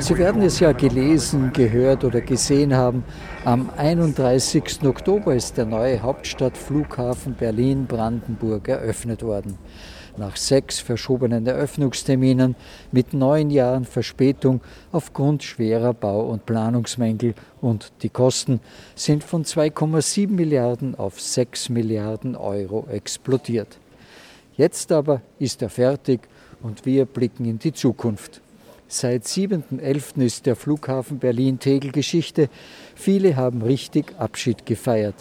Sie werden es ja gelesen, gehört oder gesehen haben. Am 31. Oktober ist der neue Hauptstadtflughafen Berlin-Brandenburg eröffnet worden. Nach sechs verschobenen Eröffnungsterminen mit neun Jahren Verspätung aufgrund schwerer Bau- und Planungsmängel und die Kosten sind von 2,7 Milliarden auf 6 Milliarden Euro explodiert. Jetzt aber ist er fertig und wir blicken in die Zukunft. Seit 7.11. ist der Flughafen Berlin-Tegel Geschichte. Viele haben richtig Abschied gefeiert.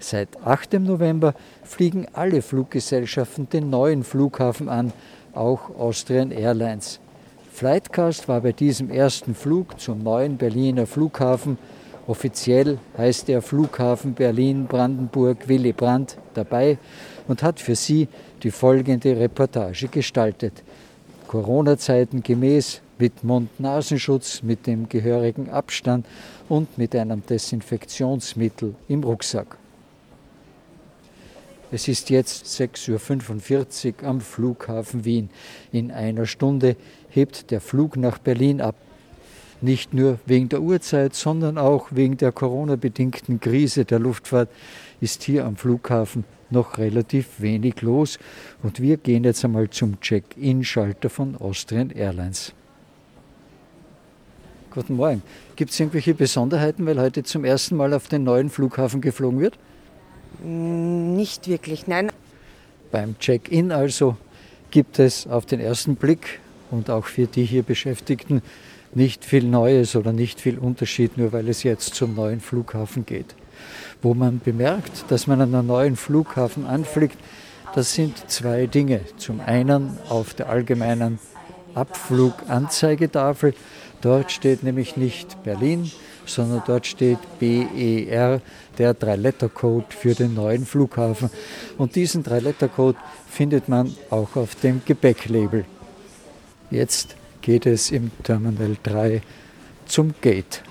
Seit 8. November fliegen alle Fluggesellschaften den neuen Flughafen an, auch Austrian Airlines. Flightcast war bei diesem ersten Flug zum neuen Berliner Flughafen, offiziell heißt der Flughafen Berlin-Brandenburg Willy Brandt, dabei und hat für Sie die folgende Reportage gestaltet. Corona-Zeiten gemäß mit Mund-Nasenschutz, mit dem gehörigen Abstand und mit einem Desinfektionsmittel im Rucksack. Es ist jetzt 6.45 Uhr am Flughafen Wien. In einer Stunde hebt der Flug nach Berlin ab. Nicht nur wegen der Uhrzeit, sondern auch wegen der Corona-bedingten Krise der Luftfahrt ist hier am Flughafen noch relativ wenig los. Und wir gehen jetzt einmal zum Check-in-Schalter von Austrian Airlines. Guten Morgen. Gibt es irgendwelche Besonderheiten, weil heute zum ersten Mal auf den neuen Flughafen geflogen wird? Mm, nicht wirklich, nein. Beim Check-in also gibt es auf den ersten Blick und auch für die hier Beschäftigten nicht viel Neues oder nicht viel Unterschied, nur weil es jetzt zum neuen Flughafen geht. Wo man bemerkt, dass man an einem neuen Flughafen anfliegt, das sind zwei Dinge. Zum einen auf der allgemeinen Abfluganzeigetafel Dort steht nämlich nicht Berlin, sondern dort steht BER, der Drei-Letter-Code für den neuen Flughafen. Und diesen Drei-Letter-Code findet man auch auf dem Gepäcklabel. Jetzt geht es im Terminal 3 zum Gate.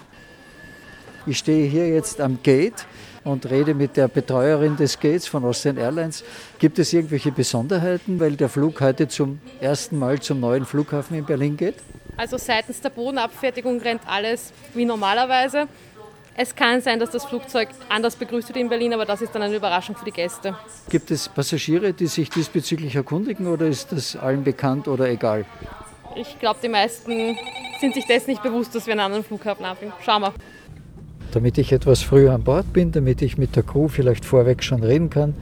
Ich stehe hier jetzt am Gate und rede mit der Betreuerin des Gates von Austrian Airlines. Gibt es irgendwelche Besonderheiten, weil der Flug heute zum ersten Mal zum neuen Flughafen in Berlin geht? Also seitens der Bodenabfertigung rennt alles wie normalerweise. Es kann sein, dass das Flugzeug anders begrüßt wird in Berlin, aber das ist dann eine Überraschung für die Gäste. Gibt es Passagiere, die sich diesbezüglich erkundigen oder ist das allen bekannt oder egal? Ich glaube, die meisten sind sich dessen nicht bewusst, dass wir einen anderen Flughafen haben. Schauen wir. Damit ich etwas früher an Bord bin, damit ich mit der Crew vielleicht vorweg schon reden kann,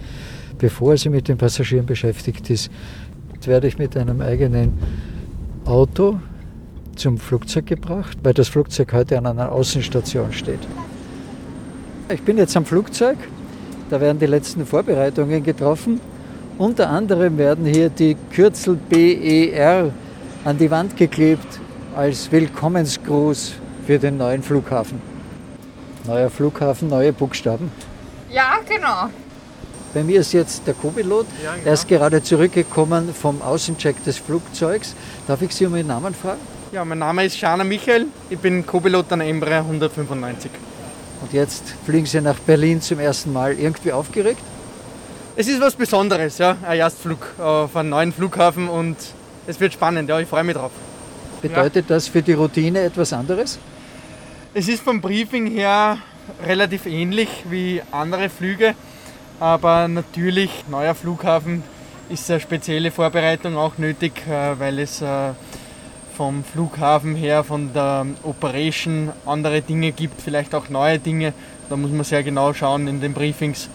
bevor sie mit den Passagieren beschäftigt ist, werde ich mit einem eigenen Auto zum Flugzeug gebracht, weil das Flugzeug heute an einer Außenstation steht. Ich bin jetzt am Flugzeug, da werden die letzten Vorbereitungen getroffen. Unter anderem werden hier die Kürzel BER an die Wand geklebt als Willkommensgruß für den neuen Flughafen. Neuer Flughafen, neue Buchstaben. Ja, genau. Bei mir ist jetzt der Co-Pilot. Ja, genau. Er ist gerade zurückgekommen vom Außencheck des Flugzeugs. Darf ich Sie um Ihren Namen fragen? Ja, mein Name ist Shana Michael, ich bin Co-Pilot an Embraer 195. Und jetzt fliegen Sie nach Berlin zum ersten Mal. Irgendwie aufgeregt? Es ist was Besonderes, ja, ein Erstflug auf einen neuen Flughafen und es wird spannend, ja, ich freue mich drauf. Bedeutet ja. das für die Routine etwas anderes? Es ist vom Briefing her relativ ähnlich wie andere Flüge, aber natürlich, neuer Flughafen ist eine spezielle Vorbereitung auch nötig, äh, weil es äh, vom Flughafen her, von der Operation andere Dinge gibt, vielleicht auch neue Dinge. Da muss man sehr genau schauen in den Briefings,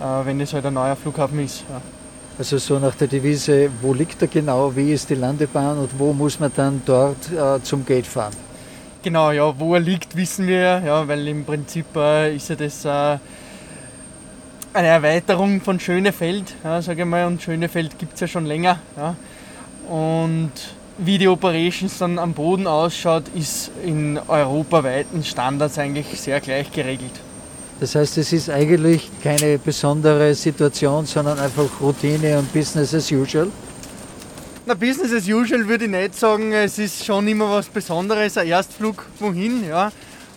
äh, wenn es halt ein neuer Flughafen ist. Ja. Also so nach der Devise, wo liegt er genau, wie ist die Landebahn und wo muss man dann dort äh, zum Gate fahren? Genau, ja, wo er liegt, wissen wir, ja, weil im Prinzip äh, ist ja das äh, eine Erweiterung von Schönefeld, ja, sage ich mal, und Schönefeld gibt es ja schon länger. Ja. Und wie die Operations dann am Boden ausschaut, ist in europaweiten Standards eigentlich sehr gleich geregelt. Das heißt, es ist eigentlich keine besondere Situation, sondern einfach Routine und Business as usual. Na, Business as usual würde ich nicht sagen. Es ist schon immer was Besonderes, ein Erstflug wohin, ja.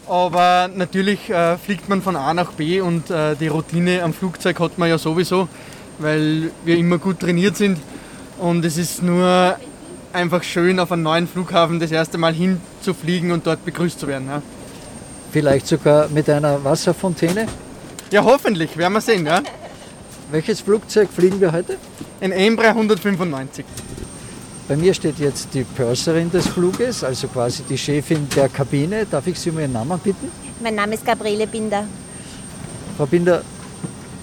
Aber natürlich äh, fliegt man von A nach B und äh, die Routine am Flugzeug hat man ja sowieso, weil wir immer gut trainiert sind. Und es ist nur einfach schön, auf einen neuen Flughafen das erste Mal hinzufliegen und dort begrüßt zu werden. Ja. Vielleicht sogar mit einer Wasserfontäne? Ja, hoffentlich, werden wir sehen. Ja. Welches Flugzeug fliegen wir heute? Ein Embraer 195. Bei mir steht jetzt die Purserin des Fluges, also quasi die Chefin der Kabine. Darf ich Sie um Ihren Namen bitten? Mein Name ist Gabriele Binder. Frau Binder,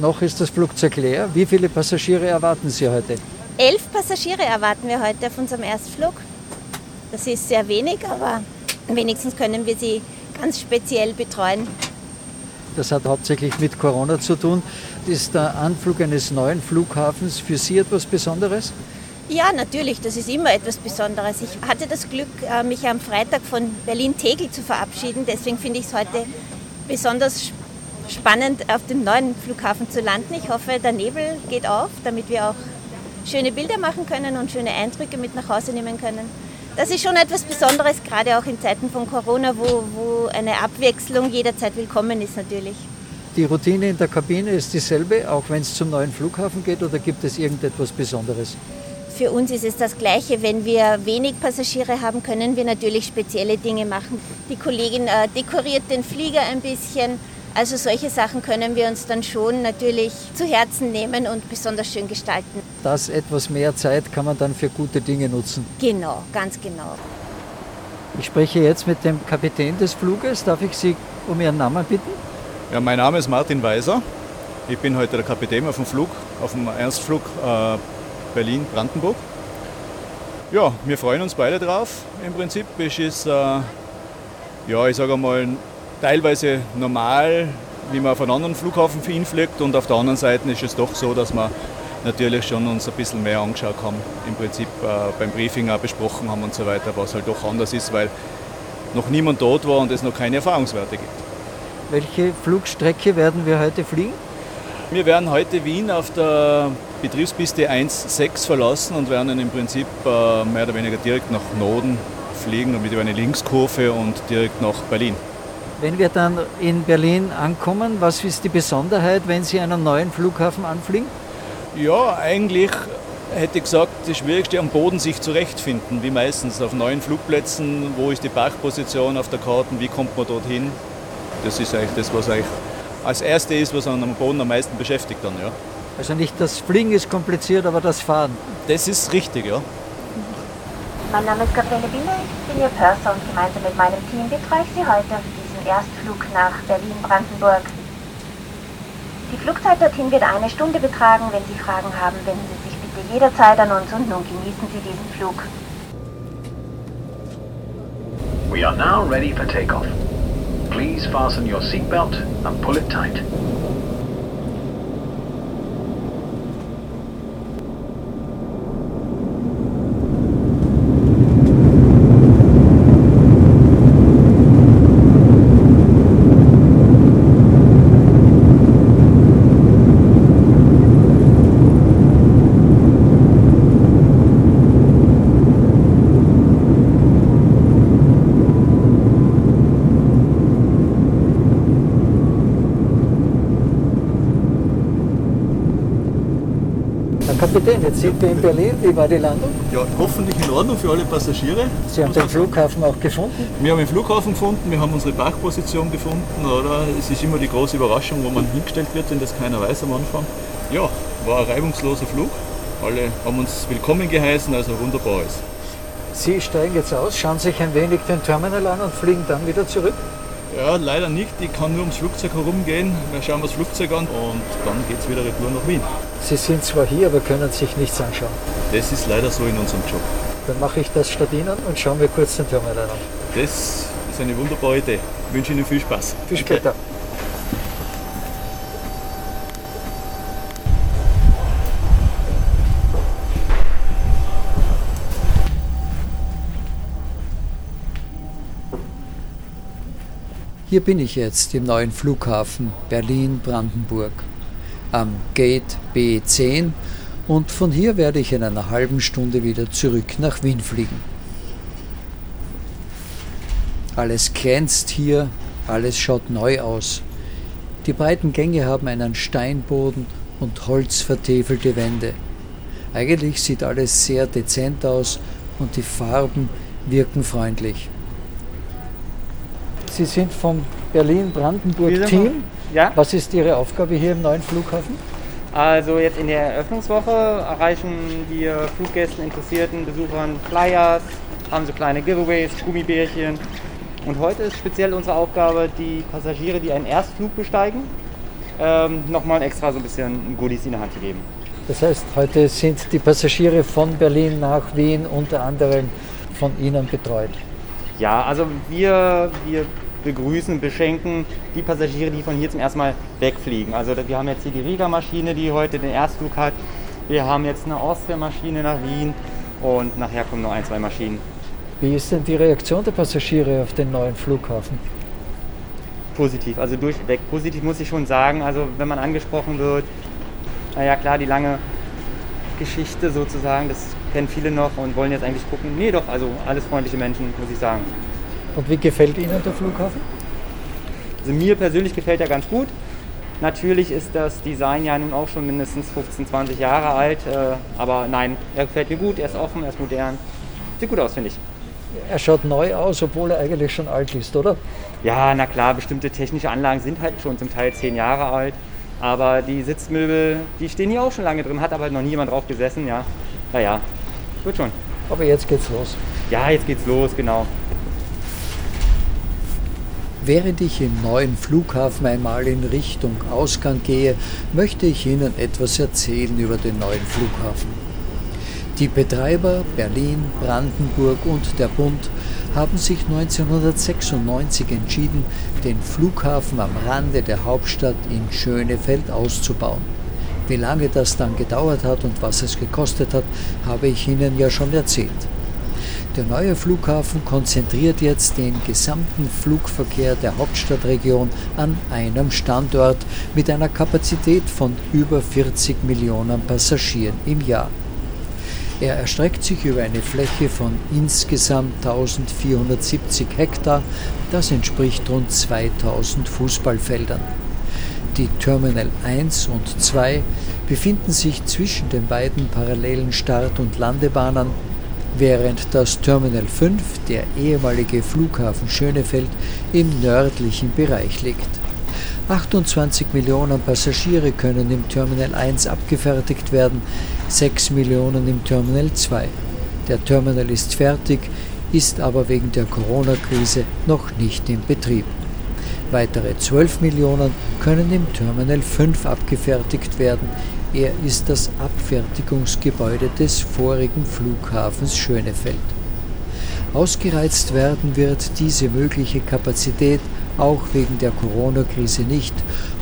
noch ist das Flugzeug leer. Wie viele Passagiere erwarten Sie heute? Elf Passagiere erwarten wir heute auf unserem Erstflug. Das ist sehr wenig, aber wenigstens können wir sie ganz speziell betreuen. Das hat hauptsächlich mit Corona zu tun. Ist der Anflug eines neuen Flughafens für Sie etwas Besonderes? Ja, natürlich, das ist immer etwas Besonderes. Ich hatte das Glück, äh, mich am Freitag von Berlin-Tegel zu verabschieden. Deswegen finde ich es heute besonders spannend, auf dem neuen Flughafen zu landen. Ich hoffe, der Nebel geht auf, damit wir auch schöne Bilder machen können und schöne Eindrücke mit nach Hause nehmen können. Das ist schon etwas Besonderes, gerade auch in Zeiten von Corona, wo, wo eine Abwechslung jederzeit willkommen ist natürlich. Die Routine in der Kabine ist dieselbe, auch wenn es zum neuen Flughafen geht, oder gibt es irgendetwas Besonderes? Für uns ist es das Gleiche. Wenn wir wenig Passagiere haben, können wir natürlich spezielle Dinge machen. Die Kollegin äh, dekoriert den Flieger ein bisschen. Also solche Sachen können wir uns dann schon natürlich zu Herzen nehmen und besonders schön gestalten. Das etwas mehr Zeit kann man dann für gute Dinge nutzen. Genau, ganz genau. Ich spreche jetzt mit dem Kapitän des Fluges. Darf ich Sie um Ihren Namen bitten? Ja, mein Name ist Martin Weiser. Ich bin heute der Kapitän auf dem Flug, auf dem Ernstflug äh, Berlin-Brandenburg. Ja, wir freuen uns beide drauf. Im Prinzip ist es, äh, ja, ich sage mal, teilweise normal, wie man auf einen anderen Flughafen hinfliegt und auf der anderen Seite ist es doch so, dass wir natürlich schon uns ein bisschen mehr angeschaut haben, im Prinzip äh, beim Briefing auch besprochen haben und so weiter, was halt doch anders ist, weil noch niemand dort war und es noch keine Erfahrungswerte gibt. Welche Flugstrecke werden wir heute fliegen? Wir werden heute Wien auf der Betriebspiste 1.6 verlassen und werden dann im Prinzip äh, mehr oder weniger direkt nach Norden fliegen und mit über eine Linkskurve und direkt nach Berlin. Wenn wir dann in Berlin ankommen, was ist die Besonderheit, wenn Sie einen neuen Flughafen anfliegen? Ja, eigentlich hätte ich gesagt, das Schwierigste am Boden sich zurechtfinden, wie meistens auf neuen Flugplätzen. Wo ist die Parkposition auf der Karte, wie kommt man dorthin? Das ist eigentlich das, was eigentlich als Erste ist, was am Boden am meisten beschäftigt dann. Ja. Also nicht das Fliegen ist kompliziert, aber das Fahren. Das ist richtig, ja. Mein Name ist Gabriele Binder, ich bin Ihr Purser und gemeinsam mit meinem Team betreue ich Sie heute auf diesem Erstflug nach Berlin-Brandenburg. Die Flugzeit dorthin wird eine Stunde betragen. Wenn Sie Fragen haben, wenden Sie sich bitte jederzeit an uns und nun genießen Sie diesen Flug. We are now ready for takeoff. Please fasten your seatbelt and pull it tight. Herr Kapitän, jetzt sind wir in Berlin. Wie war die Landung? Ja, hoffentlich in Ordnung für alle Passagiere. Sie haben den Flughafen auch gefunden? Wir haben den Flughafen gefunden, wir haben unsere Parkposition gefunden, oder? Es ist immer die große Überraschung, wo man hingestellt wird, wenn das keiner weiß am Anfang. Ja, war ein reibungsloser Flug. Alle haben uns willkommen geheißen, also wunderbar ist. Sie steigen jetzt aus, schauen sich ein wenig den Terminal an und fliegen dann wieder zurück? Ja, leider nicht. Ich kann nur ums Flugzeug herumgehen. Wir schauen das Flugzeug an und dann geht es wieder retour nach Wien. Sie sind zwar hier, aber können sich nichts anschauen. Das ist leider so in unserem Job. Dann mache ich das statt Ihnen und schaue mir kurz den Terminal an. Das ist eine wunderbare Idee. Ich wünsche Ihnen viel Spaß. Bis später. Hier bin ich jetzt im neuen Flughafen Berlin-Brandenburg am Gate B10 und von hier werde ich in einer halben Stunde wieder zurück nach Wien fliegen. Alles glänzt hier, alles schaut neu aus. Die breiten Gänge haben einen Steinboden und holzvertäfelte Wände. Eigentlich sieht alles sehr dezent aus und die Farben wirken freundlich. Sie sind vom Berlin-Brandenburg-Team. Ja. Was ist Ihre Aufgabe hier im neuen Flughafen? Also jetzt in der Eröffnungswoche erreichen wir Fluggästen, interessierten Besuchern Flyers, haben so kleine Giveaways, Gummibärchen. Und heute ist speziell unsere Aufgabe, die Passagiere, die einen Erstflug besteigen, ähm, nochmal extra so ein bisschen Goodies in der Hand zu geben. Das heißt, heute sind die Passagiere von Berlin nach Wien unter anderem von Ihnen betreut. Ja, also wir, wir begrüßen, beschenken die Passagiere, die von hier zum ersten Mal wegfliegen. Also wir haben jetzt hier die Riga-Maschine, die heute den Erstflug hat. Wir haben jetzt eine Austria-Maschine nach Wien und nachher kommen noch ein, zwei Maschinen. Wie ist denn die Reaktion der Passagiere auf den neuen Flughafen? Positiv, also durchweg positiv muss ich schon sagen. Also wenn man angesprochen wird, naja klar, die lange Geschichte sozusagen, das kennen viele noch und wollen jetzt eigentlich gucken. Nee, doch, also alles freundliche Menschen, muss ich sagen. Und wie gefällt Ihnen der Flughafen? Also mir persönlich gefällt er ganz gut. Natürlich ist das Design ja nun auch schon mindestens 15, 20 Jahre alt, äh, aber nein, er gefällt mir gut, er ist offen, er ist modern. Sieht gut aus, finde ich. Er schaut neu aus, obwohl er eigentlich schon alt ist, oder? Ja, na klar, bestimmte technische Anlagen sind halt schon zum Teil 10 Jahre alt. Aber die Sitzmöbel, die stehen hier auch schon lange drin, hat aber noch niemand drauf gesessen, ja. Naja, wird schon. Aber jetzt geht's los. Ja, jetzt geht's los, genau. Während ich im neuen Flughafen einmal in Richtung Ausgang gehe, möchte ich Ihnen etwas erzählen über den neuen Flughafen. Die Betreiber Berlin, Brandenburg und der Bund haben sich 1996 entschieden, den Flughafen am Rande der Hauptstadt in Schönefeld auszubauen. Wie lange das dann gedauert hat und was es gekostet hat, habe ich Ihnen ja schon erzählt. Der neue Flughafen konzentriert jetzt den gesamten Flugverkehr der Hauptstadtregion an einem Standort mit einer Kapazität von über 40 Millionen Passagieren im Jahr. Er erstreckt sich über eine Fläche von insgesamt 1470 Hektar, das entspricht rund 2000 Fußballfeldern. Die Terminal 1 und 2 befinden sich zwischen den beiden parallelen Start- und Landebahnen während das Terminal 5, der ehemalige Flughafen Schönefeld, im nördlichen Bereich liegt. 28 Millionen Passagiere können im Terminal 1 abgefertigt werden, 6 Millionen im Terminal 2. Der Terminal ist fertig, ist aber wegen der Corona-Krise noch nicht in Betrieb. Weitere 12 Millionen können im Terminal 5 abgefertigt werden, er ist das Abfertigungsgebäude des vorigen Flughafens Schönefeld. Ausgereizt werden wird diese mögliche Kapazität auch wegen der Corona-Krise nicht.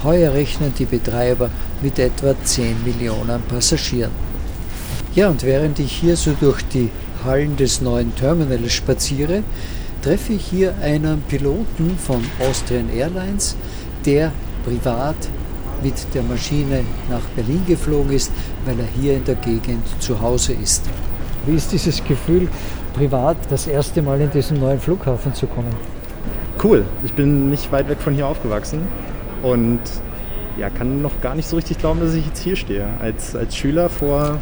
Heuer rechnen die Betreiber mit etwa 10 Millionen Passagieren. Ja, und während ich hier so durch die Hallen des neuen Terminals spaziere, treffe ich hier einen Piloten von Austrian Airlines, der privat mit der Maschine nach Berlin geflogen ist, weil er hier in der Gegend zu Hause ist. Wie ist dieses Gefühl, privat das erste Mal in diesen neuen Flughafen zu kommen? Cool. Ich bin nicht weit weg von hier aufgewachsen und ja, kann noch gar nicht so richtig glauben, dass ich jetzt hier stehe. Als, als Schüler vor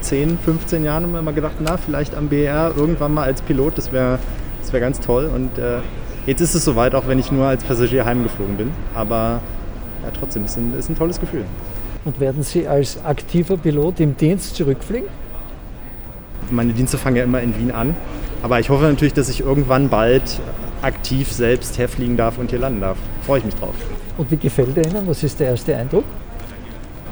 10, 15 Jahren haben wir immer gedacht, na, vielleicht am BR irgendwann mal als Pilot, das wäre das wär ganz toll. Und äh, jetzt ist es soweit, auch wenn ich nur als Passagier heimgeflogen bin. Aber ja, trotzdem, es ist, ein, ist ein tolles Gefühl. Und werden Sie als aktiver Pilot im Dienst zurückfliegen? Meine Dienste fangen ja immer in Wien an. Aber ich hoffe natürlich, dass ich irgendwann bald aktiv selbst herfliegen darf und hier landen darf. Freue ich mich drauf. Und wie gefällt er Ihnen? Was ist der erste Eindruck?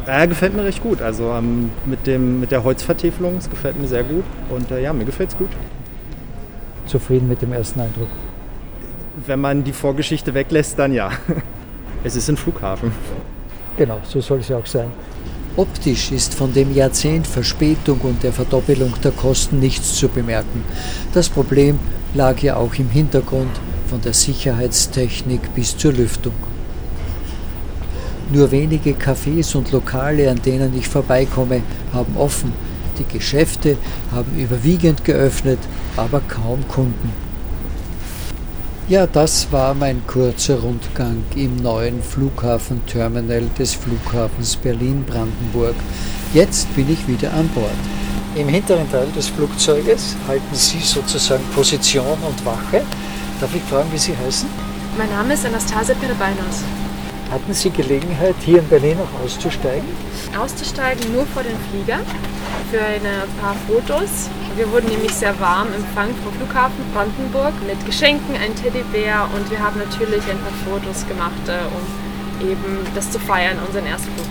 Er gefällt mir recht gut. Also ähm, mit, dem, mit der Holzvertäfelung, es gefällt mir sehr gut. Und äh, ja, mir gefällt es gut. Zufrieden mit dem ersten Eindruck? Wenn man die Vorgeschichte weglässt, dann ja. Es ist ein Flughafen. Genau, so soll es ja auch sein. Optisch ist von dem Jahrzehnt Verspätung und der Verdoppelung der Kosten nichts zu bemerken. Das Problem lag ja auch im Hintergrund. von der Sicherheitstechnik bis zur Lüftung. Nur wenige Cafés und Lokale, an denen ich vorbeikomme, haben offen. Die Geschäfte haben überwiegend geöffnet, aber kaum Kunden. Ja, das war mein kurzer Rundgang im neuen Flughafenterminal des Flughafens Berlin-Brandenburg. Jetzt bin ich wieder an Bord. Im hinteren Teil des Flugzeuges halten Sie sozusagen Position und Wache. Darf ich fragen, wie Sie heißen? Mein Name ist Anastasia Perebainos. Hatten Sie Gelegenheit, hier in Berlin auch auszusteigen? Auszusteigen nur vor dem Flieger für ein paar Fotos. Wir wurden nämlich sehr warm empfangen vom Flughafen Brandenburg mit Geschenken, ein Teddybär und wir haben natürlich ein paar Fotos gemacht, äh, um eben das zu feiern, unseren Erstflug.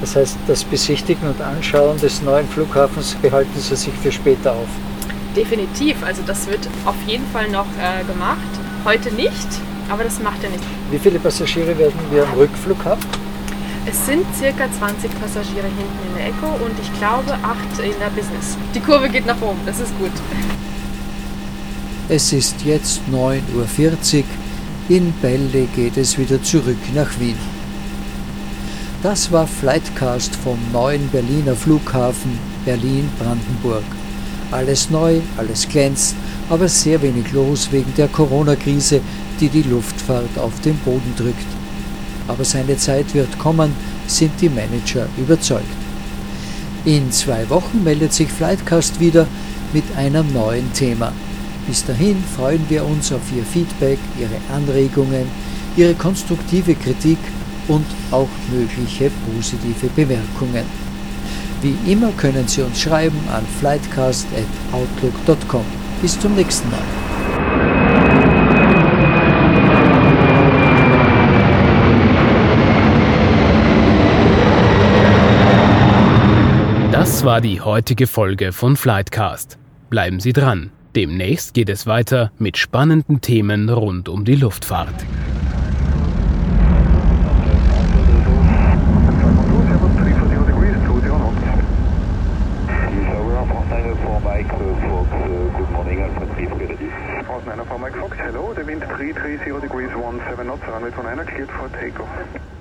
Das heißt, das Besichtigen und Anschauen des neuen Flughafens behalten Sie sich für später auf? Definitiv, also das wird auf jeden Fall noch äh, gemacht. Heute nicht, aber das macht ja nichts. Wie viele Passagiere werden wir am Rückflug haben? Es sind circa 20 Passagiere hinten in der Eco und ich glaube 8 in der Business. Die Kurve geht nach oben, das ist gut. Es ist jetzt 9.40 Uhr. In Bälle geht es wieder zurück nach Wien. Das war Flightcast vom neuen Berliner Flughafen Berlin-Brandenburg. Alles neu, alles glänzt, aber sehr wenig los wegen der Corona-Krise, die die Luftfahrt auf den Boden drückt. Aber seine Zeit wird kommen, sind die Manager überzeugt. In zwei Wochen meldet sich Flightcast wieder mit einem neuen Thema. Bis dahin freuen wir uns auf Ihr Feedback, Ihre Anregungen, Ihre konstruktive Kritik und auch mögliche positive Bemerkungen. Wie immer können Sie uns schreiben an flightcast.outlook.com. Bis zum nächsten Mal. Das war die heutige Folge von Flightcast. Bleiben Sie dran. Demnächst geht es weiter mit spannenden Themen rund um die Luftfahrt. Runway 29 cleared for takeoff.